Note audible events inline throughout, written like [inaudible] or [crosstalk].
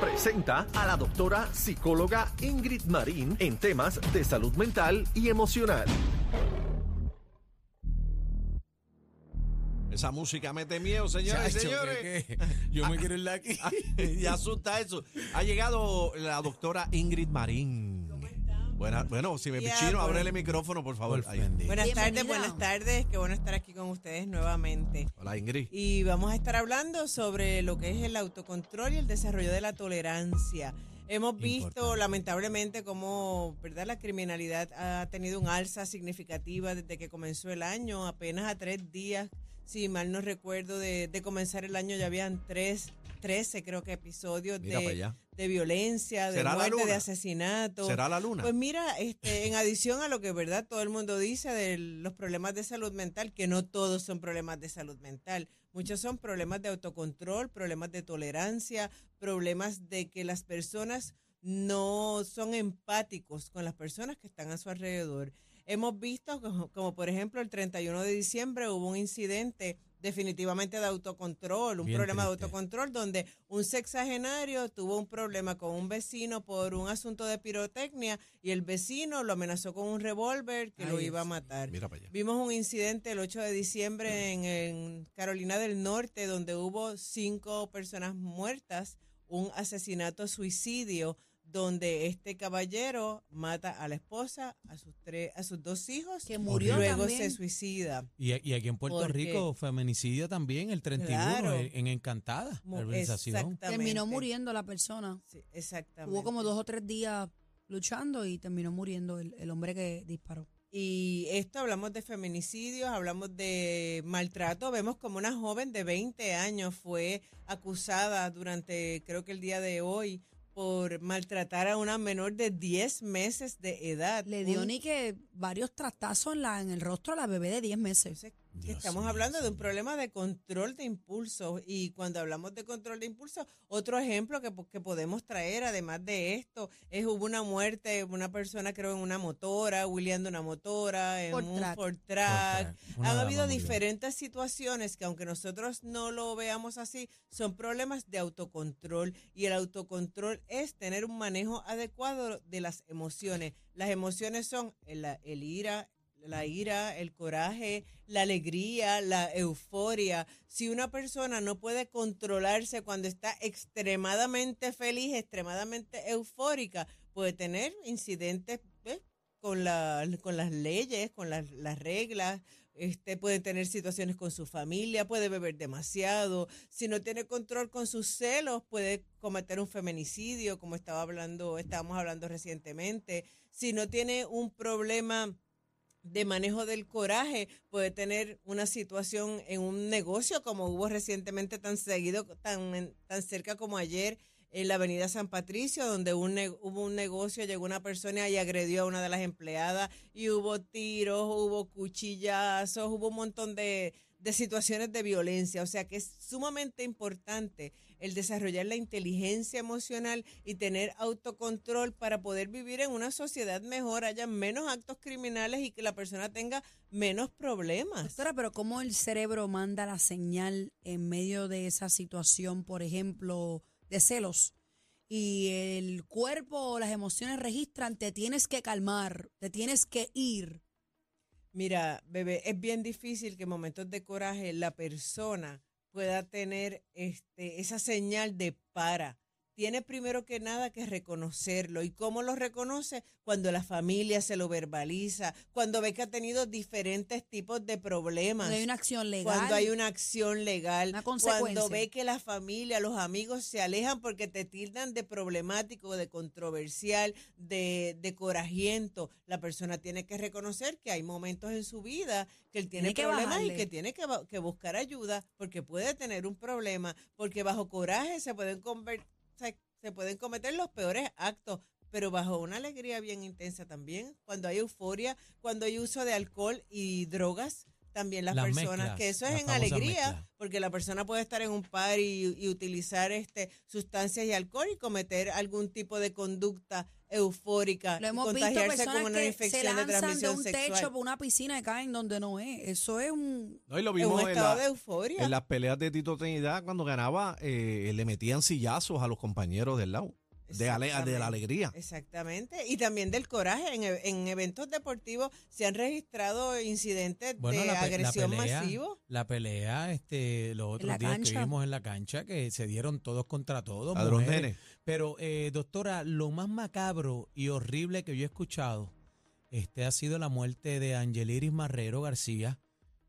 presenta a la doctora psicóloga Ingrid Marín en temas de salud mental y emocional. Esa música mete miedo, señores y señores. ¿qué, qué? Yo me quiero ir de aquí. [laughs] y asusta eso. Ha llegado la doctora Ingrid Marín. Buena, bueno, si me pichino, bueno. ábrele el micrófono, por favor. Por. Buenas Bienvenida. tardes, buenas tardes. Qué bueno estar aquí con ustedes nuevamente. Hola, Ingrid. Y vamos a estar hablando sobre lo que es el autocontrol y el desarrollo de la tolerancia. Hemos visto Importante. lamentablemente cómo ¿verdad? la criminalidad ha tenido un alza significativa desde que comenzó el año, apenas a tres días, si mal no recuerdo, de, de comenzar el año ya habían tres, 13 creo que episodios de, de violencia, de ¿Será la muerte, de asesinato. ¿Será la luna? Pues mira, este, en adición a lo que verdad todo el mundo dice de los problemas de salud mental, que no todos son problemas de salud mental, muchos son problemas de autocontrol, problemas de tolerancia, problemas de que las personas no son empáticos con las personas que están a su alrededor. Hemos visto como, como por ejemplo el 31 de diciembre hubo un incidente definitivamente de autocontrol, un Bien problema de autocontrol donde un sexagenario tuvo un problema con un vecino por un asunto de pirotecnia y el vecino lo amenazó con un revólver que lo iba a matar. Mira para allá. Vimos un incidente el 8 de diciembre en, en Carolina del Norte donde hubo cinco personas muertas, un asesinato suicidio donde este caballero mata a la esposa, a sus tres, a sus dos hijos, Que murió luego también. se suicida. Y, y aquí en Puerto Porque- Rico, feminicidio también, el 31, Claro. en, en Encantada, la exactamente. Terminó muriendo la persona. Sí, exactamente. Hubo como dos o tres días luchando y terminó muriendo el, el hombre que disparó. Y esto hablamos de feminicidios, hablamos de maltrato. Vemos como una joven de 20 años fue acusada durante, creo que el día de hoy, por maltratar a una menor de 10 meses de edad. Le dio ni que varios trastazos en, la, en el rostro a la bebé de 10 meses. Dios estamos hablando de un problema de control de impulsos y cuando hablamos de control de impulsos, otro ejemplo que, que podemos traer además de esto es hubo una muerte, una persona creo en una motora, William de una motora, en Ford un Track. Ford Ford Track. Una Han habido diferentes situaciones que aunque nosotros no lo veamos así, son problemas de autocontrol y el autocontrol es tener un manejo adecuado de las emociones. Las emociones son el, el ira, la ira, el coraje, la alegría, la euforia. Si una persona no puede controlarse cuando está extremadamente feliz, extremadamente eufórica, puede tener incidentes con, con las leyes, con las, las reglas, este, puede tener situaciones con su familia, puede beber demasiado, si no tiene control con sus celos, puede cometer un feminicidio, como estaba hablando, estábamos hablando recientemente, si no tiene un problema de manejo del coraje, puede tener una situación en un negocio como hubo recientemente tan seguido, tan, tan cerca como ayer en la avenida San Patricio, donde un hubo un negocio, llegó una persona y agredió a una de las empleadas y hubo tiros, hubo cuchillazos, hubo un montón de, de situaciones de violencia. O sea que es sumamente importante el desarrollar la inteligencia emocional y tener autocontrol para poder vivir en una sociedad mejor, haya menos actos criminales y que la persona tenga menos problemas. Doctora, pero ¿cómo el cerebro manda la señal en medio de esa situación, por ejemplo, de celos? Y el cuerpo o las emociones registran, te tienes que calmar, te tienes que ir. Mira, bebé, es bien difícil que en momentos de coraje la persona pueda tener este, esa señal de para. Tiene primero que nada que reconocerlo. ¿Y cómo lo reconoce? Cuando la familia se lo verbaliza, cuando ve que ha tenido diferentes tipos de problemas. Cuando hay una acción legal. Cuando hay una acción legal, Una cuando ve que la familia, los amigos se alejan porque te tildan de problemático, de controversial, de, de corajiento, la persona tiene que reconocer que hay momentos en su vida que él tiene, Tiene que problemas y que tiene que, que buscar ayuda porque puede tener un problema, porque bajo coraje se pueden conver- se, se pueden cometer los peores actos, pero bajo una alegría bien intensa también, cuando hay euforia, cuando hay uso de alcohol y drogas, también las Las personas, mezclas, que eso es en alegría, porque la persona puede estar en un par y, y utilizar este sustancias y alcohol y cometer algún tipo de conducta eufórica Lo hemos visto personas con una que se de lanzan de un sexual. techo por una piscina y caen donde no es. Eso es un... No, y lo en vimos un en, estado la- de euforia. en las peleas de Tito Trinidad cuando ganaba, eh, le metían sillazos a los compañeros del lado. De, ale- de Exactamente. la alegría. Exactamente. Y también del coraje. En, e- en eventos deportivos se han registrado incidentes Bueno, de la, agresión pelea, masivo. la pelea, este, los otros días que vimos en la cancha, que se dieron todos contra todos. A los mujeres. Pero, eh, doctora, lo más macabro y horrible que yo he escuchado este, ha sido la muerte de Angeliris Marrero García,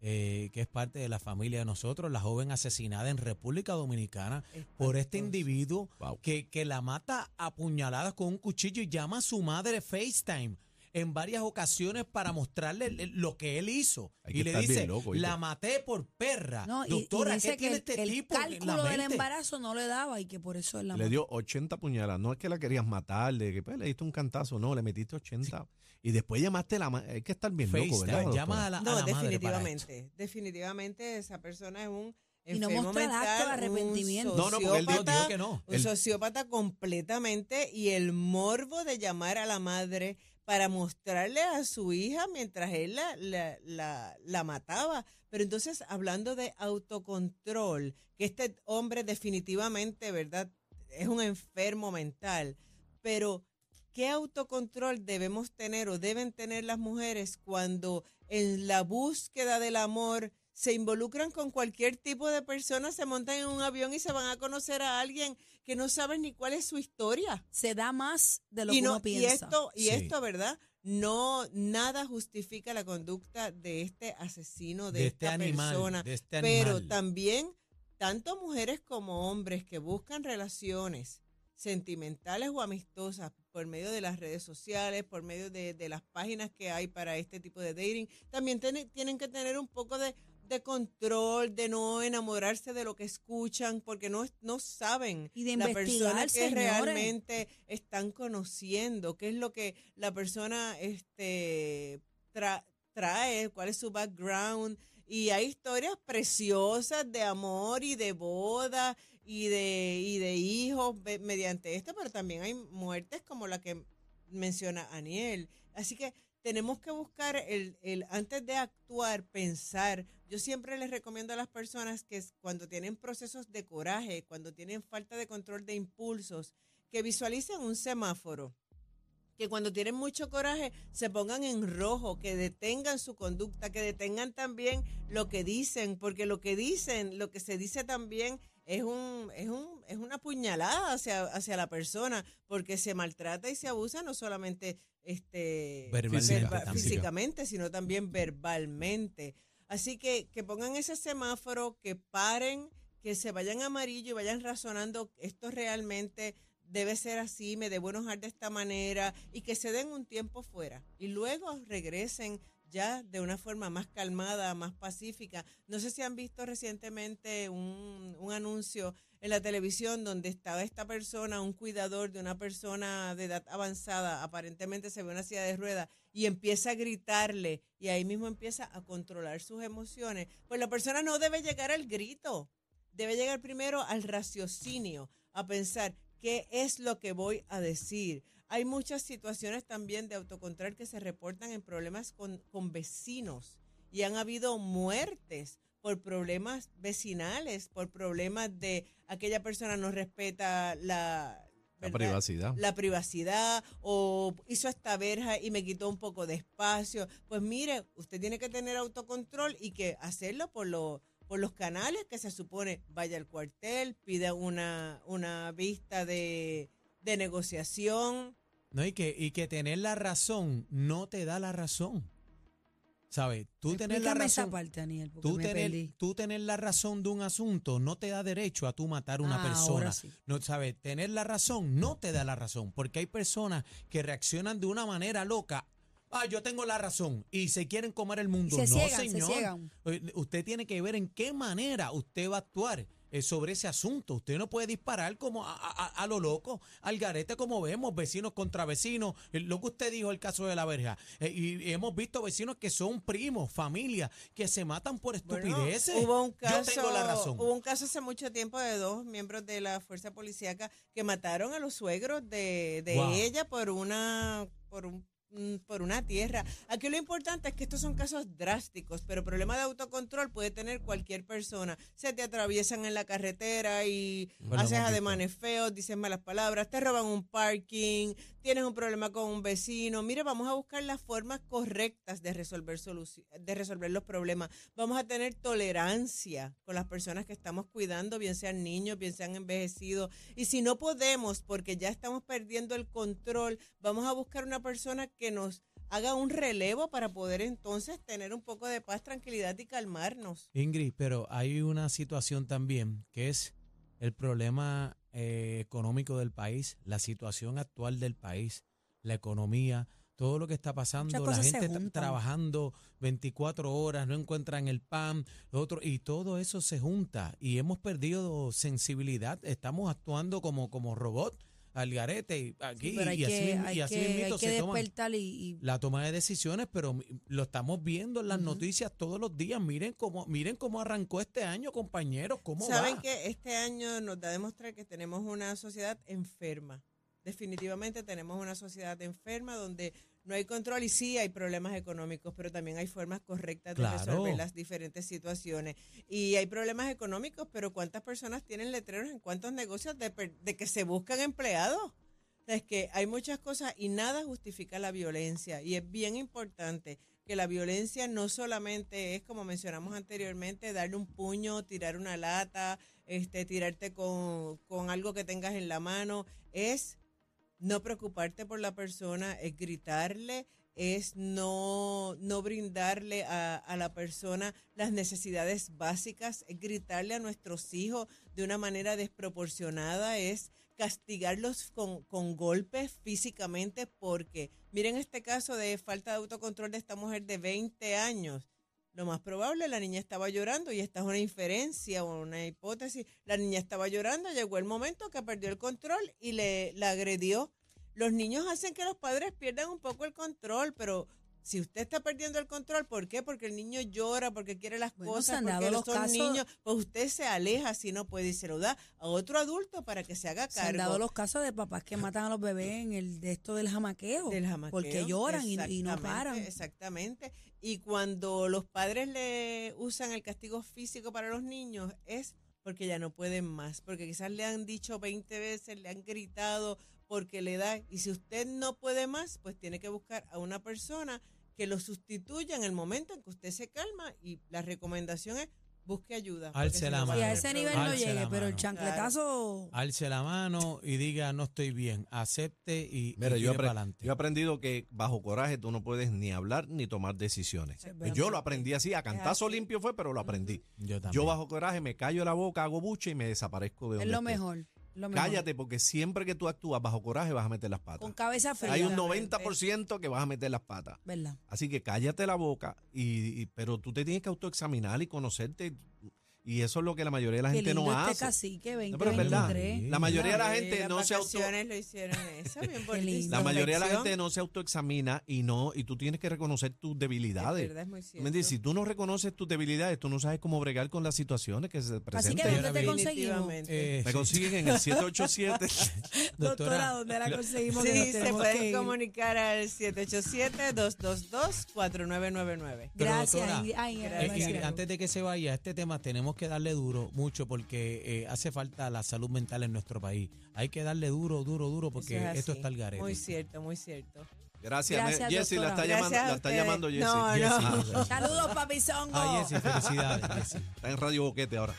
eh, que es parte de la familia de nosotros, la joven asesinada en República Dominicana por este individuo Wow. que, que la mata a puñaladas con un cuchillo y llama a su madre FaceTime en varias ocasiones para mostrarle lo que él hizo. Que Y le dice, loco, la maté por perra. No, y- Doctora, y, dice ¿qué que tiene el, este el tipo la cálculo del embarazo no le daba y que por eso la Le mató. dio 80 puñaladas. No es que la querías matar, de que pues, le diste un cantazo. No, le metiste 80. Y después llamaste a la ma- Hay que estar bien loco, ¿verdad? llama a la, a No, madre definitivamente. Definitivamente esa persona es un Y no muestra el acto de arrepentimiento. un No, no, porque él dijo, sociópata, dijo que no. un sociópata completamente y el morbo de llamar a la madre para mostrarle a su hija mientras él la, la, la- la mataba. Pero entonces, hablando de autocontrol, que este hombre definitivamente, ¿verdad? Es un enfermo mental, pero ¿qué autocontrol debemos tener o deben tener las mujeres cuando en la búsqueda del amor se involucran con cualquier tipo de persona, se montan en un avión y se van a conocer a alguien que no saben ni cuál es su historia? Se da más de lo y que no, uno y piensa. esto, y Sí. esto, ¿verdad? No, nada justifica la conducta de este asesino, de, de este esta animal, persona. de este Pero también, tanto mujeres como hombres que buscan relaciones sentimentales o amistosas por medio de las redes sociales, por medio de, de las páginas que hay para este tipo de dating, también tiene- tienen que tener un poco de, de control, de no enamorarse de lo que escuchan, porque no, no saben Y de la persona que señores. realmente están conociendo, qué es lo que la persona este, tra- trae, cuál es su background. Y hay historias preciosas de amor y de boda y de, y de hijos mediante esto, pero también hay muertes como la que menciona Aniel. Así que tenemos que buscar el, el antes de actuar, pensar. Yo siempre les recomiendo a las personas que cuando tienen procesos de coraje, cuando tienen falta de control de impulsos, que visualicen un semáforo que cuando tienen mucho coraje se pongan en rojo, que detengan su conducta, que detengan también lo que dicen, porque lo que dicen, lo que se dice también es un es un es una puñalada hacia hacia la persona, porque se maltrata y se abusa no solamente este verba- físicamente, sino también verbalmente. Así que que pongan ese semáforo, que paren, que se vayan amarillo y vayan razonando esto realmente debe ser así, me debo enojar de esta manera y que se den un tiempo fuera y luego regresen ya de una forma más calmada, más pacífica. No sé si han visto recientemente un, un anuncio en la televisión donde estaba esta persona, un cuidador de una persona de edad avanzada, aparentemente se ve una silla de ruedas y empieza a gritarle y ahí mismo empieza a controlar sus emociones. Pues la persona no debe llegar al grito, debe llegar primero al raciocinio, a pensar qué es lo que voy a decir. Hay muchas situaciones también de autocontrol que se reportan en problemas con, con vecinos y han habido muertes por problemas vecinales, por problemas de aquella persona no respeta la, La privacidad. la privacidad o hizo esta verja y me quitó un poco de espacio. Pues mire, usted tiene que tener autocontrol y que hacerlo por, lo, por los canales que se supone vaya al cuartel, pida una, una vista de, de negociación. No, y que, y que tener la razón no te da la razón. ¿Sabes? Tú tener la esa razón. parte, Daniel, Tú tener, tú tener la razón de un asunto no te da derecho a tú matar a una Ah, persona. sí. No, ¿sabes? Tener la razón no te da la razón, porque hay personas que reaccionan de una manera loca. Ah, yo tengo la razón y se quieren comer el mundo. se no, ciegan, señor. Usted tiene que ver en qué manera usted va a actuar. Eh, sobre ese asunto. Usted no puede disparar como a, a- a lo loco, al garete como vemos, vecinos contra vecinos. Lo que usted dijo, el caso de la verja. Eh, y hemos visto vecinos que son primos, familias, que se matan por Bueno, estupideces. hubo un caso, Yo tengo la razón. Hubo un caso hace mucho tiempo de dos miembros de la fuerza policíaca que mataron a los suegros de, de Wow. ella por una por un por una tierra. Aquí lo importante es que estos son casos drásticos, pero problema de autocontrol puede tener cualquier persona. Se te atraviesan en la carretera y haces ademanes feos, dices malas palabras, te roban un parking, tienes un problema con un vecino. Mire, vamos a buscar las formas correctas de resolver de resolver los problemas. Vamos a tener tolerancia con las personas que estamos cuidando, bien sean niños, bien sean envejecidos. Y si no podemos, porque ya estamos perdiendo el control, vamos a buscar una persona que nos haga un relevo para poder entonces tener un poco de paz, tranquilidad y calmarnos. Ingrid, pero hay una situación también que es el problema eh, económico del país, la situación actual del país, la economía, todo lo que está pasando, la gente está trabajando 24 horas, no encuentran el pan, lo otro, y todo eso se junta y hemos perdido sensibilidad, estamos actuando como, como robot al garete y aquí y así, que, mismo- y así que, que se toman despertar y, y- la toma de decisiones, pero lo estamos viendo en las noticias todos los días. Miren cómo, miren cómo arrancó este año, compañeros, cómo Saben va. que este año nos da a demostrar que tenemos una sociedad enferma. Definitivamente tenemos una sociedad enferma donde no hay control y sí hay problemas económicos, pero también hay formas correctas de Claro. resolver las diferentes situaciones. Y hay problemas económicos, pero ¿cuántas personas tienen letreros en cuántos negocios de, de que se buscan empleados? O sea, Es que hay muchas cosas y nada justifica la violencia. Y es bien importante que la violencia no solamente es, como mencionamos anteriormente, darle un puño, tirar una lata, este, tirarte con, con algo que tengas en la mano, es no preocuparte por la persona, es gritarle, es no, no brindarle a, a la persona las necesidades básicas, es gritarle a nuestros hijos de una manera desproporcionada, es castigarlos con, con golpes físicamente porque, miren este caso de falta de autocontrol de esta mujer de 20 años. Lo más probable, la niña estaba llorando y esta es una inferencia o una hipótesis. La niña estaba llorando, llegó el momento que perdió el control y le la agredió. Los niños hacen que los padres pierdan un poco el control, pero si usted está perdiendo el control, ¿por qué? Porque el niño llora, porque quiere las Bueno, cosas, porque los son casos- niños, pues usted se aleja si no puede y se lo da a otro adulto para que se haga se han cargo. dado los casos de papás que matan a los bebés en el de esto del jamaqueo. del jamaqueo. Porque lloran y, y no paran. Exactamente. Y cuando los padres le usan el castigo físico para los niños es porque ya no pueden más, porque quizás le han dicho 20 veces, le han gritado porque le da. Y si usted no puede más, pues tiene que buscar a una persona que lo sustituya en el momento en que usted se calma y la recomendación es busque ayuda. Alce si la no mano. Y a ese nivel no llegue, pero el chancletazo. Alce la mano y diga no estoy bien, acepte y, Mira, y yo, apre- pa'lante. yo he aprendido que bajo coraje tú no puedes ni hablar ni tomar decisiones. verdad. Yo lo aprendí así, a cantazo así. limpio fue, pero lo aprendí. Yo también. Yo bajo coraje me callo la boca, hago buche y me desaparezco de Es donde lo esté. mejor. Lo mejor. Cállate, porque siempre que tú actúas bajo coraje vas a meter las patas. Con cabeza fría. Hay un Exactamente. 90% que vas a meter las patas. ¿Verdad? Así que cállate la boca, y, y- pero tú te tienes que autoexaminar y conocerte. Y eso es lo que la mayoría de la Qué gente lindo no este hace. cacique No, pero es verdad. 2023. [laughs] La mayoría de la gente no se auto... lo hicieron eso, bien lindo. La mayoría de la gente no se autoexamina y no y tú tienes que reconocer tus Es debilidades. verdad, es muy ¿Me entiendes? cierto. Si tú no reconoces tus debilidades, tú no sabes cómo bregar con las situaciones que se Así presentan. que ¿dónde te conseguimos? Definitivamente. Eh, Me consiguen en el [laughs] 787. [laughs] Doctora, ¿dónde la conseguimos? Que nos Sí, se tenemos que pueden ir. comunicar al 787-222-4999. Pero, Gracias. doctora, Ingrid. Ay, gracias. Eh, gracias. Ingrid, antes de que se vaya, este tema tenemos que darle duro mucho porque eh, hace falta la salud mental en nuestro país. Hay que darle duro, duro, duro porque es esto está al garete. Muy cierto, muy cierto. Gracias, Gracias, Jessy, la está llamando, la está llamando Jessy. No, no. Saludos, papi Zongo. Ay, Jessy, felicidades, Jessy. Está en Radio Boquete ahora.